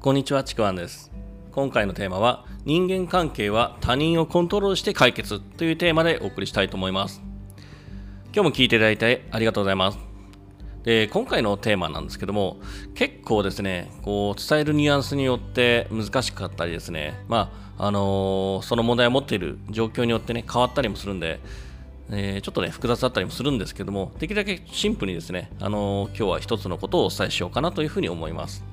こんにちは、ちくわんです。今回のテーマは、人間関係は他人をコントロールして解決というテーマでお送りしたいと思います。今日も聞いていただいてありがとうございます。で、今回のテーマなんですけども、結構ですね、こう、伝えるニュアンスによって難しかったりですね、まあ、あのーその問題を持っている状況によってね、変わったりもするんで、えーちょっとね、複雑だったりもするんですけども、できるだけシンプルにですね、あのー今日は一つのことをお伝えしようかなというふうに思います。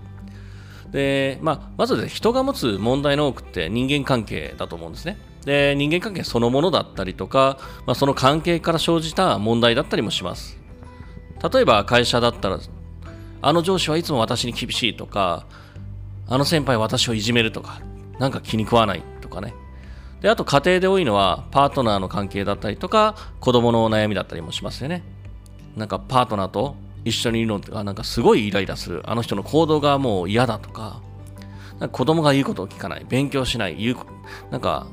で、まあ、まずね、人が持つ問題の多くって人間関係だと思うんですね。で、人間関係そのものだったりとか、まあ、その関係から生じた問題だったりもします。例えば会社だったら、あの上司はいつも私に厳しいとか、あの先輩私をいじめるとか、なんか気に食わないとかね。で、あと家庭で多いのはパートナーの関係だったりとか、子供のお悩みだったりもしますよね。なんかパートナーと一緒にいるのがなんかすごいイライラする。あの人の行動がもう嫌だとか、なんか子供が言うことを聞かない、勉強しない、言う、なんか、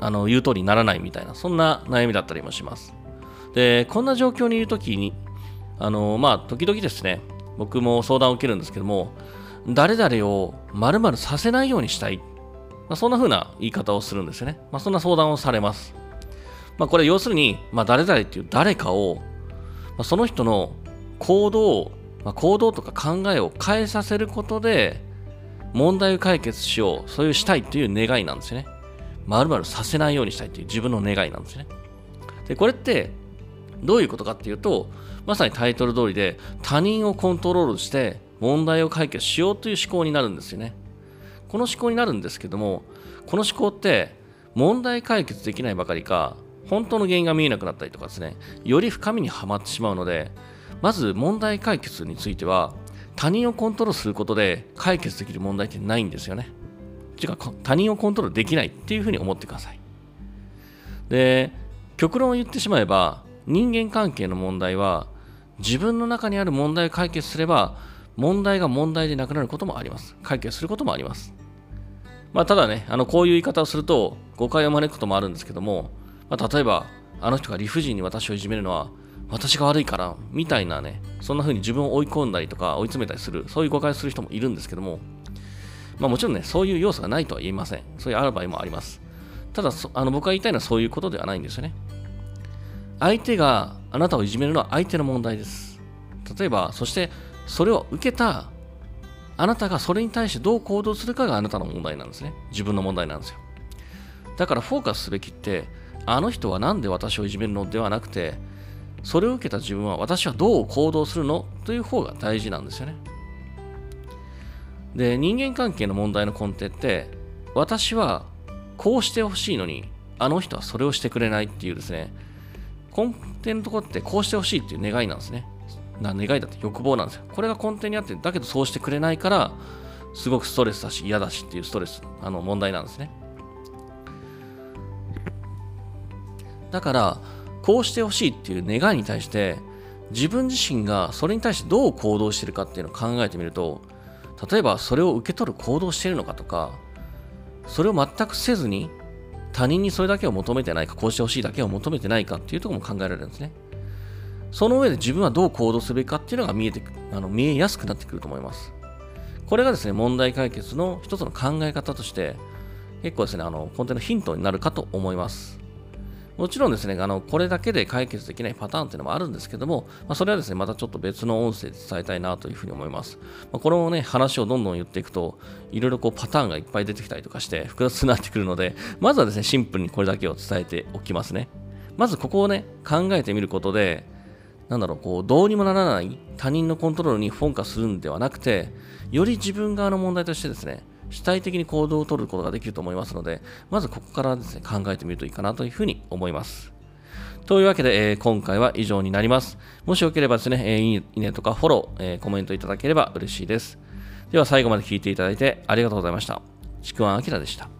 あの、言う通りにならないみたいな、そんな悩みだったりもします。で、こんな状況にいるときに、あの、まあ、時々ですね、僕も相談を受けるんですけども、誰々を〇〇させないようにしたい。まあ、そんな風な言い方をするんですよね。まあ、そんな相談をされます。まあ、これ要するに、まあ、誰々っていう誰かを、まあ、その人の行動を、まあ、行動とか考えを変えさせることで、問題を解決しよう、そういうしたいという願いなんですよね。まるまるさせないようにしたいという自分の願いなんですね。で、これってどういうことかっていうと、まさにタイトル通りで他人をコントロールして問題を解決しようという思考になるんですよね。この思考になるんですけども、この思考って問題解決できないばかりか、本当の原因が見えなくなったりとかですね、より深みにはまってしまうので、まず問題解決については、他人をコントロールすることで解決できる問題ってないんですよね。ていうか、他人をコントロールできないっていうふうに思ってください。で、極論を言ってしまえば、人間関係の問題は、自分の中にある問題を解決すれば、問題が問題でなくなることもあります。解決することもあります。まあ、ただね、あのこういう言い方をすると誤解を招くこともあるんですけども、まあ、例えば、あの人が理不尽に私をいじめるのは私が悪いからみたいなね、そんな風に自分を追い込んだりとか追い詰めたりする、そういう誤解をする人もいるんですけども、まあ、もちろんね、そういう要素がないとは言いません。そういうある場合もあります。ただ、あの僕が言いたいのはそういうことではないんですよね。相手があなたをいじめるのは相手の問題です。例えば、そしてそれを受けたあなたがそれに対してどう行動するかがあなたの問題なんですね。自分の問題なんですよ。だからフォーカスすべきって、あの人は何で私をいじめるのではなくて、それを受けた自分は私はどう行動するのという方が大事なんですよね。で、人間関係の問題の根底って、私はこうしてほしいのに、あの人はそれをしてくれないっていうですね、根底のところってこうしてほしいっていう願いなんですね。な願いだって欲望なんですよ。これが根底にあって、だけどそうしてくれないから、すごくストレスだし嫌だしっていうストレス、あの問題なんですね。だから、こうしてほしいっていう願いに対して、自分自身がそれに対してどう行動してるかっていうのを考えてみると、例えばそれを受け取る行動してるのかとか、それを全くせずに他人にそれだけを求めてないか、こうしてほしいだけを求めてないかっていうとこも考えられるんですね。その上で自分はどう行動すべきかっていうのが見えてあの見えやすくなってくると思います。これがですね、問題解決の一つの考え方として、結構ですね、あの根底のヒントになるかと思います。もちろんですね、あのこれだけで解決できないパターンっていうのもあるんですけども、まあ、それはですね、またちょっと別の音声で伝えたいなというふうに思います。まあ、このね、話をどんどん言っていくと、いろいろこうパターンがいっぱい出てきたりとかして、複雑になってくるので、まずはですね、シンプルにこれだけを伝えておきますね。まずここをね、考えてみることで、なんだろう、こう、どうにもならない他人のコントロールにフォーカするんではなくて、より自分側の問題としてですね、主体的に行動を取ることができると思いますので、まずここからですね、考えてみるといいかなというふうに思います。というわけで、えー今回は以上になります。もしよければですね、えーいいねとかフォロー、えーコメントいただければ嬉しいです。では最後まで聞いていただいてありがとうございました。ちくわんあきらでした。